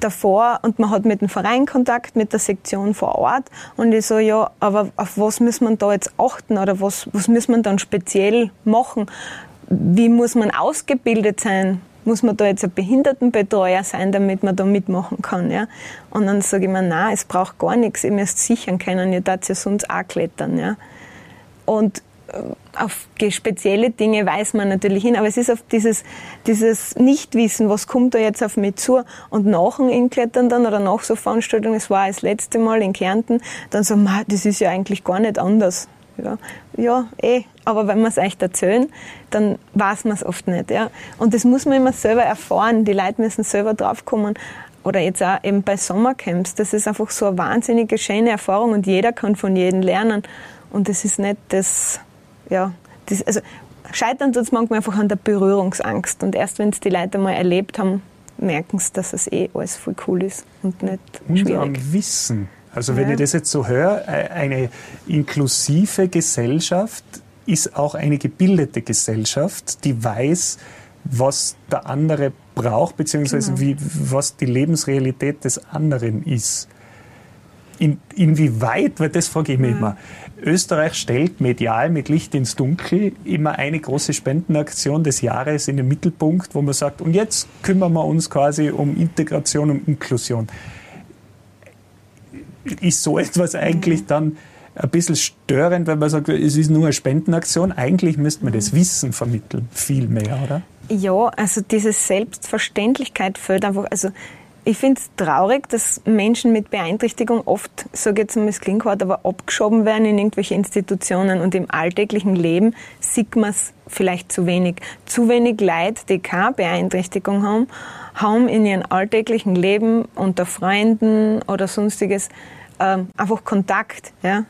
davor und man hat mit dem Verein Kontakt, mit der Sektion vor Ort und ich so, ja, aber auf was muss man da jetzt achten oder was, was muss man dann speziell machen? wie muss man ausgebildet sein? Muss man da jetzt ein Behindertenbetreuer sein, damit man da mitmachen kann? Ja? Und dann sage ich mir, nein, es braucht gar nichts, ihr müsst sichern können, ihr darf ja sonst auch klettern. Ja? Und auf spezielle Dinge weiß man natürlich hin, aber es ist auf dieses, dieses Nichtwissen, was kommt da jetzt auf mich zu und nach dem Inklettern dann oder nach so Veranstaltungen, es war das letzte Mal in Kärnten, dann so, das ist ja eigentlich gar nicht anders. Ja, ja eh, aber wenn wir es echt erzählen, dann weiß man es oft nicht. Ja? Und das muss man immer selber erfahren. Die Leute müssen selber draufkommen. Oder jetzt auch eben bei Sommercamps. Das ist einfach so eine wahnsinnige, schöne Erfahrung und jeder kann von jedem lernen. Und das ist nicht das, ja, das, also scheitern tut es manchmal einfach an der Berührungsangst. Und erst wenn es die Leute mal erlebt haben, merken sie, dass es eh alles voll cool ist und nicht schwierig. Und am Wissen also wenn ja. ich das jetzt so höre, äh, eine inklusive Gesellschaft ist auch eine gebildete Gesellschaft, die weiß, was der andere braucht, beziehungsweise genau. wie, was die Lebensrealität des anderen ist. In, inwieweit, weil das frage ich mich ja. immer, Österreich stellt medial mit Licht ins Dunkel immer eine große Spendenaktion des Jahres in den Mittelpunkt, wo man sagt, und jetzt kümmern wir uns quasi um Integration und Inklusion ist so etwas eigentlich dann ein bisschen störend, wenn man sagt, es ist nur eine Spendenaktion. Eigentlich müsste man das Wissen vermitteln, viel mehr, oder? Ja, also diese Selbstverständlichkeit fällt einfach, also ich finde es traurig, dass Menschen mit Beeinträchtigung oft, jetzt mal, es klingt hart, aber abgeschoben werden in irgendwelche Institutionen und im alltäglichen Leben sieht man es vielleicht zu wenig. Zu wenig Leute, die keine Beeinträchtigung haben, haben in ihrem alltäglichen Leben unter Freunden oder sonstiges ähm, einfach Kontakt ja,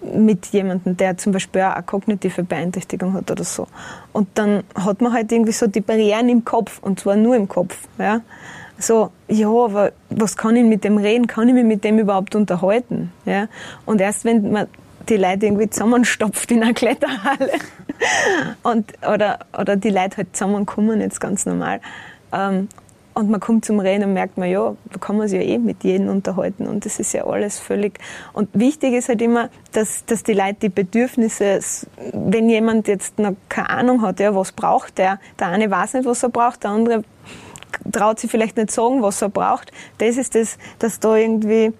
mit jemandem, der zum Beispiel auch eine kognitive Beeinträchtigung hat oder so. Und dann hat man halt irgendwie so die Barrieren im Kopf und zwar nur im Kopf. Ja. So, ja, aber was kann ich mit dem reden? Kann ich mich mit dem überhaupt unterhalten? Ja. Und erst wenn man die Leute irgendwie zusammenstopft in einer Kletterhalle und, oder, oder die Leute halt zusammenkommen, jetzt ganz normal, ähm, und man kommt zum Reden und merkt man, ja, da kann man sich ja eh mit jedem unterhalten und das ist ja alles völlig. Und wichtig ist halt immer, dass, dass die Leute die Bedürfnisse, wenn jemand jetzt noch keine Ahnung hat, ja, was braucht der, der eine weiß nicht, was er braucht, der andere traut sich vielleicht nicht sagen, was er braucht. Das ist das, dass da irgendwie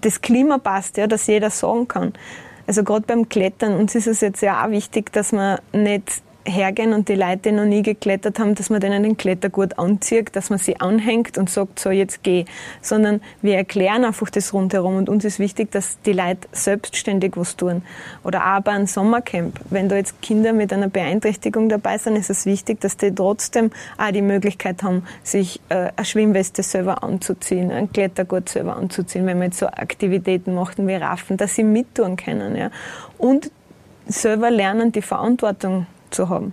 das Klima passt, ja, dass jeder sagen kann. Also gerade beim Klettern, uns ist es jetzt ja auch wichtig, dass man nicht hergehen und die Leute, die noch nie geklettert haben, dass man denen den Klettergurt anzieht, dass man sie anhängt und sagt, so jetzt geh. Sondern wir erklären einfach das rundherum und uns ist wichtig, dass die Leute selbstständig was tun. Oder auch bei einem Sommercamp. Wenn da jetzt Kinder mit einer Beeinträchtigung dabei sind, ist es wichtig, dass die trotzdem auch die Möglichkeit haben, sich äh, eine Schwimmweste selber anzuziehen, einen Klettergurt selber anzuziehen, wenn man jetzt so Aktivitäten machten wie Raffen, dass sie mittun können. Ja. Und selber lernen, die Verantwortung zu haben.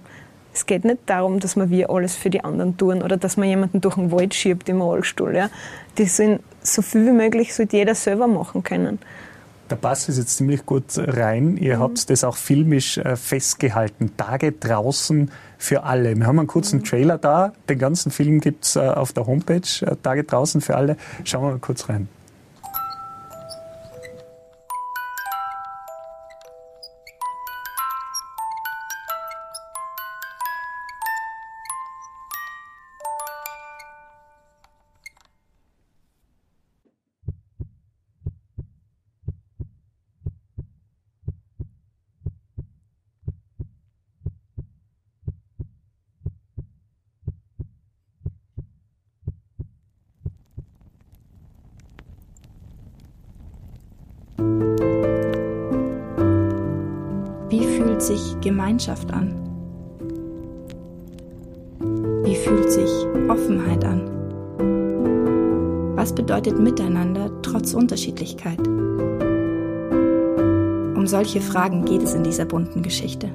Es geht nicht darum, dass wir wir alles für die anderen tun oder dass man jemanden durch den Wald schiebt im Rollstuhl. Ja. Das sind so viel wie möglich sollte jeder selber machen können. Der Pass ist jetzt ziemlich gut rein. Ihr mhm. habt das auch filmisch äh, festgehalten. Tage draußen für alle. Wir haben einen kurzen mhm. Trailer da. Den ganzen Film gibt es äh, auf der Homepage. Äh, Tage draußen für alle. Schauen wir mal kurz rein. Fühlt sich Gemeinschaft an? Wie fühlt sich Offenheit an? Was bedeutet Miteinander trotz Unterschiedlichkeit? Um solche Fragen geht es in dieser bunten Geschichte.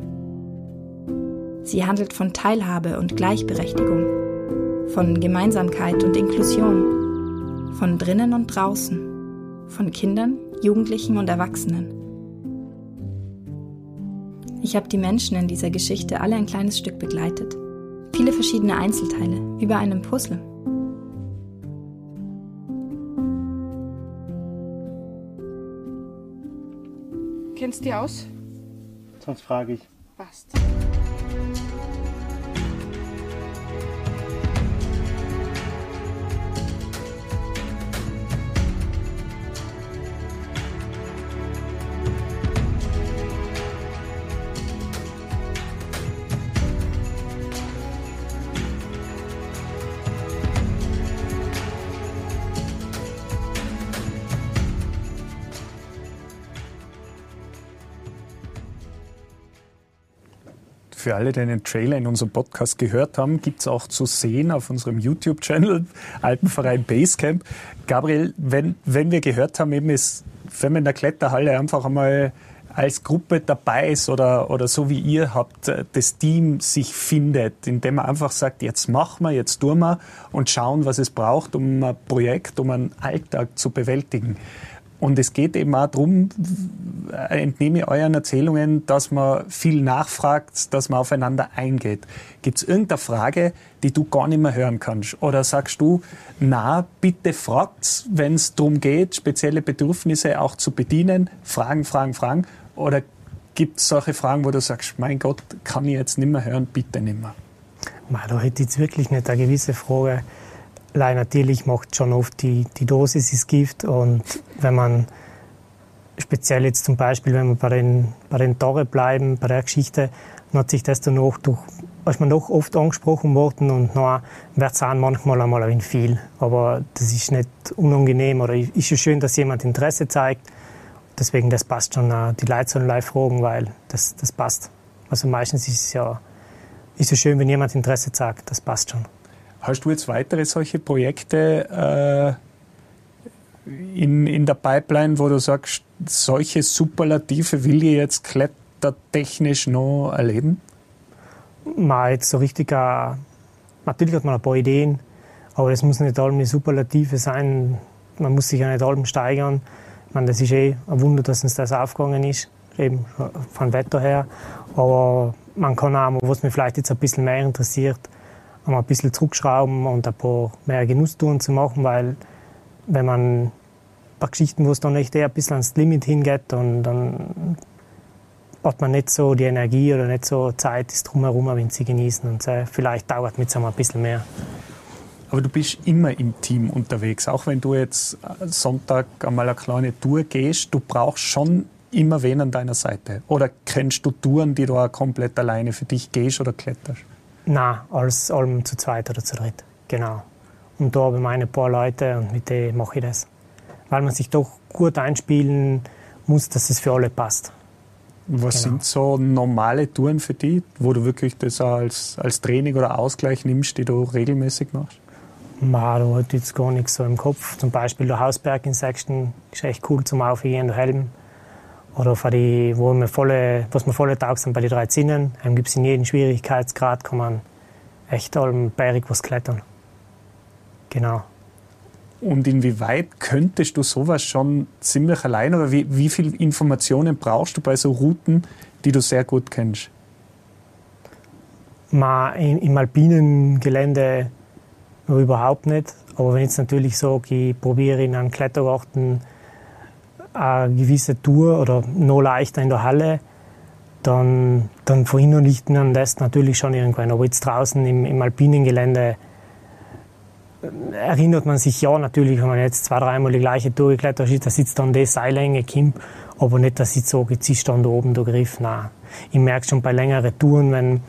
Sie handelt von Teilhabe und Gleichberechtigung, von Gemeinsamkeit und Inklusion, von drinnen und draußen, von Kindern, Jugendlichen und Erwachsenen. Ich habe die Menschen in dieser Geschichte alle ein kleines Stück begleitet. Viele verschiedene Einzelteile, wie bei einem Puzzle. Kennst du die aus? Sonst frage ich. Passt. Für alle, die den Trailer in unserem Podcast gehört haben, gibt es auch zu sehen auf unserem YouTube-Channel Alpenverein Basecamp. Gabriel, wenn, wenn wir gehört haben, eben ist, wenn man in der Kletterhalle einfach einmal als Gruppe dabei ist oder, oder so wie ihr habt, äh, das Team sich findet, indem man einfach sagt, jetzt machen wir, jetzt tun wir und schauen, was es braucht, um ein Projekt, um einen Alltag zu bewältigen. Und es geht eben auch darum, entnehme ich euren Erzählungen, dass man viel nachfragt, dass man aufeinander eingeht. Gibt es irgendeine Frage, die du gar nicht mehr hören kannst? Oder sagst du, na, bitte fragt, wenn es darum geht, spezielle Bedürfnisse auch zu bedienen? Fragen, Fragen, Fragen. Oder gibt es solche Fragen, wo du sagst, mein Gott, kann ich jetzt nicht mehr hören, bitte nicht mehr? da hätte ich jetzt wirklich nicht eine gewisse Frage Lei natürlich macht schon oft die, die Dosis ist Gift und wenn man speziell jetzt zum Beispiel, wenn wir bei den, bei den Tore bleiben, bei der Geschichte, dann hat sich das dann auch durch, ist man doch oft angesprochen worden und dann wird es manchmal einmal ein viel. Aber das ist nicht unangenehm oder ist ja schön, dass jemand Interesse zeigt. Deswegen, das passt schon, die Leute sollen live fragen, weil das, das passt. Also meistens ist es ja, ist es schön, wenn jemand Interesse zeigt, das passt schon. Hast du jetzt weitere solche Projekte äh, in, in der Pipeline, wo du sagst, solche Superlative will ich jetzt klettertechnisch noch erleben? Mal jetzt so richtig, äh, natürlich hat man ein paar Ideen, aber es muss nicht allem Superlative sein. Man muss sich ja nicht allem steigern. Ich meine, das ist eh ein Wunder, dass uns das aufgegangen ist, eben vom Wetter her. Aber man kann auch, was mich vielleicht jetzt ein bisschen mehr interessiert, ein bisschen zurückschrauben und ein paar mehr Genusstouren zu machen, weil wenn man ein paar Geschichten, wo es dann echt eher ein bisschen ans Limit hingeht, dann, dann hat man nicht so die Energie oder nicht so Zeit, das drumherum wenn sie genießen und äh, vielleicht dauert mit so ein bisschen mehr. Aber du bist immer im Team unterwegs, auch wenn du jetzt Sonntag einmal eine kleine Tour gehst, du brauchst schon immer wen an deiner Seite. Oder kennst du Touren, die du auch komplett alleine für dich gehst oder kletterst? Nein, als allem zu zweit oder zu dritt. Genau. Und da habe ich meine paar Leute und mit denen mache ich das. Weil man sich doch gut einspielen muss, dass es für alle passt. Was genau. sind so normale Touren für dich, wo du wirklich das als, als Training oder Ausgleich nimmst, die du regelmäßig machst? Ma, da hat jetzt gar nichts so im Kopf. Zum Beispiel der Hausberg in Sechsten ist echt cool zum Aufgehen, der Helm. Oder für die, wo wir volle, was wir volle Tag sind bei den drei Zinnen, gibt es in jedem Schwierigkeitsgrad, kann man echt allem beirig was klettern. Genau. Und inwieweit könntest du sowas schon ziemlich allein oder wie, wie viel Informationen brauchst du bei so Routen, die du sehr gut kennst? Ma, Im alpinen Gelände überhaupt nicht. Aber wenn ich jetzt natürlich sage, ich probiere in einem Klettergarten eine gewisse Tour oder noch leichter in der Halle, dann, dann verinnerlicht man das natürlich schon irgendwann. Aber jetzt draußen im, im alpinen Gelände äh, erinnert man sich ja natürlich, wenn man jetzt zwei, dreimal die gleiche Tour geklettert ist, da sitzt dann die Seillänge, Kimp, aber nicht, dass ich so ist dann da oben der Griff. Nein. Ich merke schon bei längeren Touren, wenn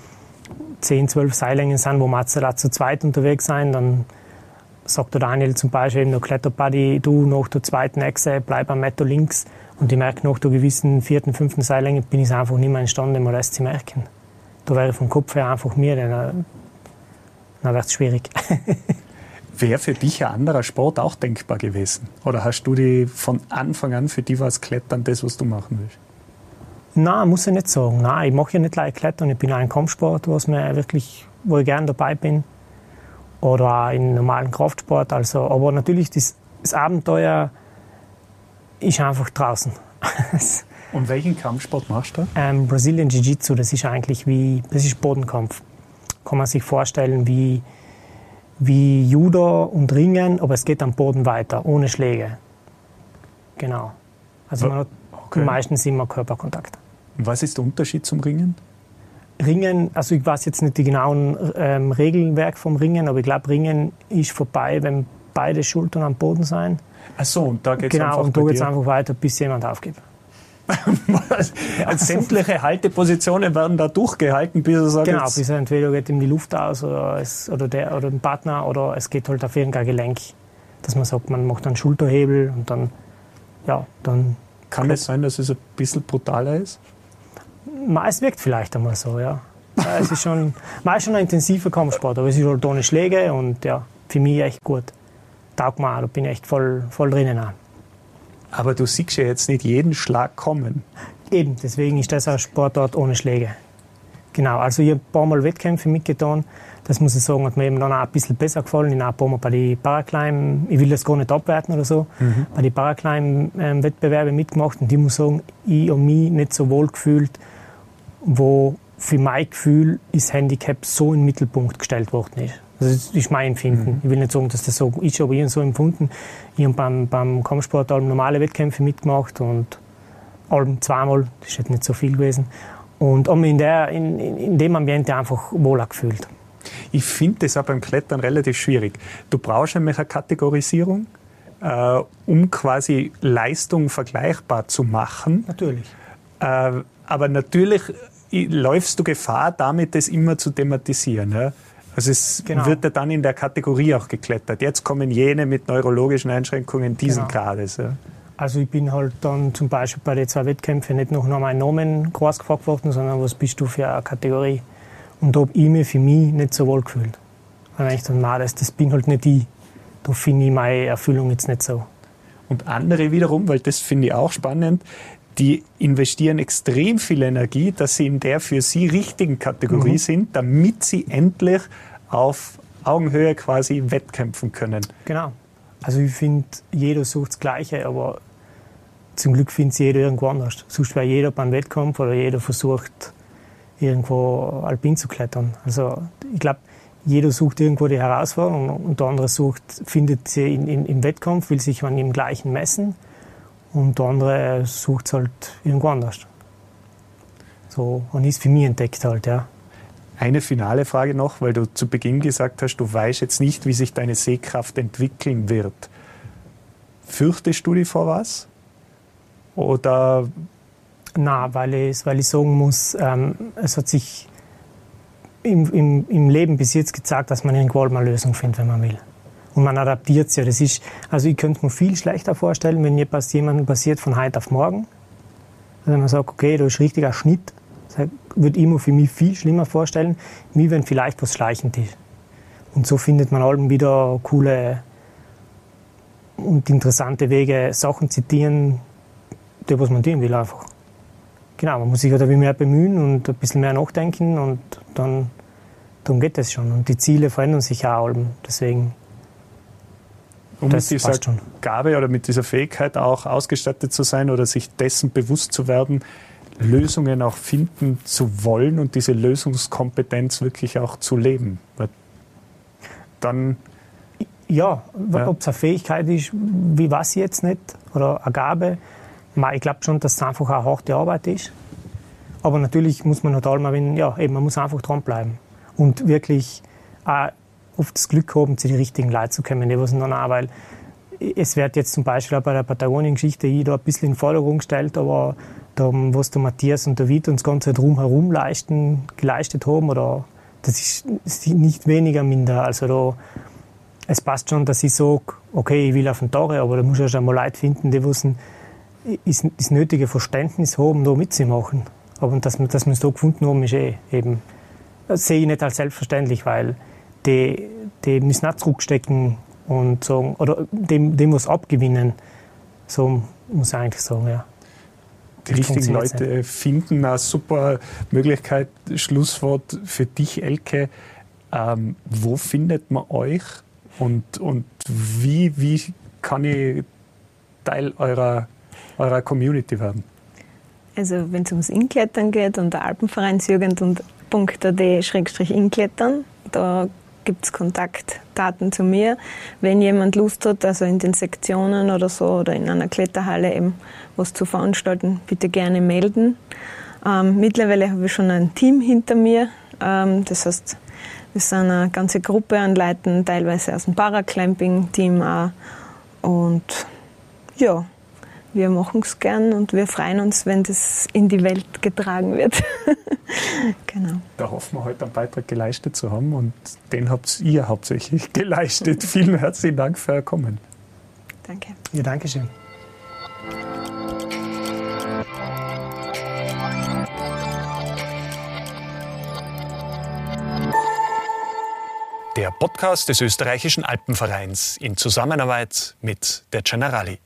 10, 12 Seillängen sind, wo wir zu zweit unterwegs sind, dann sagt der Daniel zum Beispiel eben noch Kletterpuddy, du nach der zweiten Echse bleib am Meter links und ich merke nach der gewissen vierten, fünften Seillänge bin ich einfach nicht mehr imstande, mal das zu merken. Da wäre ich vom Kopf her einfach mir, dann, dann wird es schwierig. Wäre für dich ein anderer Sport auch denkbar gewesen? Oder hast du die von Anfang an für dich was Klettern das, was du machen willst? Nein, muss ich nicht sagen. Nein, ich mache ja nicht gleich Klettern. Ich bin auch ein Kampfsport, was mir wirklich, wo ich gerne dabei bin. Oder auch in normalen Kraftsport. Also, aber natürlich, das, das Abenteuer ist einfach draußen. Und welchen Kampfsport machst du? Ähm, Brazilian Jiu-Jitsu, das ist eigentlich wie, das ist Bodenkampf. Kann man sich vorstellen wie wie Judo und Ringen, aber es geht am Boden weiter, ohne Schläge. Genau. Also man hat okay. meistens immer Körperkontakt. Was ist der Unterschied zum Ringen? Ringen, also ich weiß jetzt nicht die genauen ähm, Regelwerk vom Ringen, aber ich glaube, Ringen ist vorbei, wenn beide Schultern am Boden sein. Ach so, und da geht es genau, einfach und da geht es einfach weiter, bis jemand aufgibt. also sämtliche Haltepositionen werden da durchgehalten, bis er sagt. Genau, bis er entweder geht ihm die Luft aus oder, es, oder, der, oder ein Partner oder es geht halt auf irgendein Gelenk. Dass man sagt, man macht einen Schulterhebel und dann, ja, dann. Kann es sein, dass es ein bisschen brutaler ist? Es wirkt vielleicht einmal so, ja. ja es ist schon, ist schon ein intensiver Kampfsport, aber es ist halt ohne Schläge und ja, für mich echt gut. Taugt mir auch, da bin ich echt voll, voll drinnen auch. Aber du siehst ja jetzt nicht jeden Schlag kommen. Eben, deswegen ist das ein Sportart ohne Schläge. Genau, also ich habe ein paar Mal Wettkämpfe mitgetan. Das muss ich sagen, hat mir eben dann auch ein bisschen besser gefallen. Ich habe ein paar Mal bei den Paraclimb, ich will das gar nicht abwerten oder so, mhm. bei den Paraclimb-Wettbewerben mitgemacht und ich muss sagen, ich habe mich nicht so wohl gefühlt, wo für mein Gefühl das Handicap so in den Mittelpunkt gestellt worden ist. Also das ist mein Empfinden. Mhm. Ich will nicht sagen, dass das so ist, aber ich habe so empfunden. Ich habe beim, beim Kampfsport allem normale Wettkämpfe mitgemacht und allem zweimal, das ist nicht so viel gewesen. Und habe mich in, der, in, in dem Ambiente einfach wohler gefühlt. Ich finde das auch beim Klettern relativ schwierig. Du brauchst nämlich eine Kategorisierung, äh, um quasi Leistung vergleichbar zu machen. Natürlich. Äh, aber natürlich läufst du Gefahr, damit das immer zu thematisieren. Ja? Also es genau. wird ja dann in der Kategorie auch geklettert. Jetzt kommen jene mit neurologischen Einschränkungen diesen genau. Grades. Ja. Also ich bin halt dann zum Beispiel bei den zwei Wettkämpfen nicht noch nach meinem Namen groß gefragt worden, sondern was bist du für eine Kategorie? Und da habe ich mich für mich nicht so wohl gefühlt. Weil ich dann, nein, das, das bin halt nicht ich. Da finde ich meine Erfüllung jetzt nicht so. Und andere wiederum, weil das finde ich auch spannend, die investieren extrem viel Energie, dass sie in der für sie richtigen Kategorie mhm. sind, damit sie endlich auf Augenhöhe quasi wettkämpfen können. Genau. Also ich finde, jeder sucht das Gleiche, aber zum Glück findet jeder irgendwo anders. Sonst wäre jeder beim Wettkampf oder jeder versucht, irgendwo alpin zu klettern. Also ich glaube, jeder sucht irgendwo die Herausforderung und der andere sucht, findet sie in, in, im Wettkampf, will sich an ihm gleichen messen und der andere sucht es halt irgendwo anders. So, und ist für mich entdeckt halt, ja. Eine finale Frage noch, weil du zu Beginn gesagt hast, du weißt jetzt nicht, wie sich deine Sehkraft entwickeln wird. Fürchtest du dich vor was? Oder? Na, weil ich, weil ich sagen muss, ähm, es hat sich im, im, im Leben bis jetzt gezeigt, dass man irgendwo mal eine Lösung findet, wenn man will. Und man adaptiert ja. Das ist, also ich könnte mir viel schlechter vorstellen, wenn jetzt jemandem passiert von heute auf morgen. Also wenn man sagt, okay, da ist richtiger Schnitt, das würde ich mir für mich viel schlimmer vorstellen, wie wenn vielleicht was schleichend ist. Und so findet man allem wieder coole und interessante Wege, Sachen zitieren, die was man tun will einfach. Genau, man muss sich halt ein bisschen mehr bemühen und ein bisschen mehr nachdenken und dann, dann geht es schon. Und die Ziele verändern sich auch allem. Deswegen um das mit dieser Gabe oder mit dieser Fähigkeit auch ausgestattet zu sein oder sich dessen bewusst zu werden, Lösungen auch finden zu wollen und diese Lösungskompetenz wirklich auch zu leben. Weil dann ja, ja. ob es eine Fähigkeit ist, wie was jetzt nicht, oder eine Gabe. Ich glaube schon, dass es einfach eine harte Arbeit ist. Aber natürlich muss man halt einmal, ja, eben, man muss einfach dranbleiben. Und wirklich auch oft das Glück haben, zu den richtigen Leuten zu kommen, die was dann auch, weil es wird jetzt zum Beispiel auch bei der Patagonien-Geschichte ich da ein bisschen in Forderung gestellt, aber da, was der Matthias und der Vito das Ganze drumherum leisten, geleistet haben, oder das ist, nicht weniger minder. Also da, es passt schon, dass ich sage, okay, ich will auf den Tore, aber da muss ich schon mal Leute finden, die wissen, ist das nötige Verständnis haben, da mitzumachen. Aber dass wir es da gefunden haben, ist eh eben, das sehe ich nicht als selbstverständlich, weil die, die müssen auch zurückstecken und sagen, oder dem, dem was abgewinnen. So muss ich eigentlich sagen, ja. Die richtigen Leute finden eine super Möglichkeit. Schlusswort für dich, Elke. Ähm, wo findet man euch und, und wie, wie kann ich Teil eurer, eurer Community werden? Also wenn es ums Inklettern geht und der Alpenvereinsjugend und .ad-inklettern, da gibt es Kontaktdaten zu mir. Wenn jemand Lust hat, also in den Sektionen oder so oder in einer Kletterhalle eben was zu veranstalten, bitte gerne melden. Ähm, mittlerweile habe ich schon ein Team hinter mir. Ähm, das heißt, wir sind eine ganze Gruppe an Leuten, teilweise aus dem Paraclamping-Team auch. Und ja, wir machen es gern und wir freuen uns, wenn das in die Welt getragen wird. genau. Da hoffen wir heute einen Beitrag geleistet zu haben und den habt ihr hauptsächlich geleistet. Vielen herzlichen Dank für Ihr Kommen. Danke. Ja, danke schön. Der Podcast des österreichischen Alpenvereins in Zusammenarbeit mit der Generali.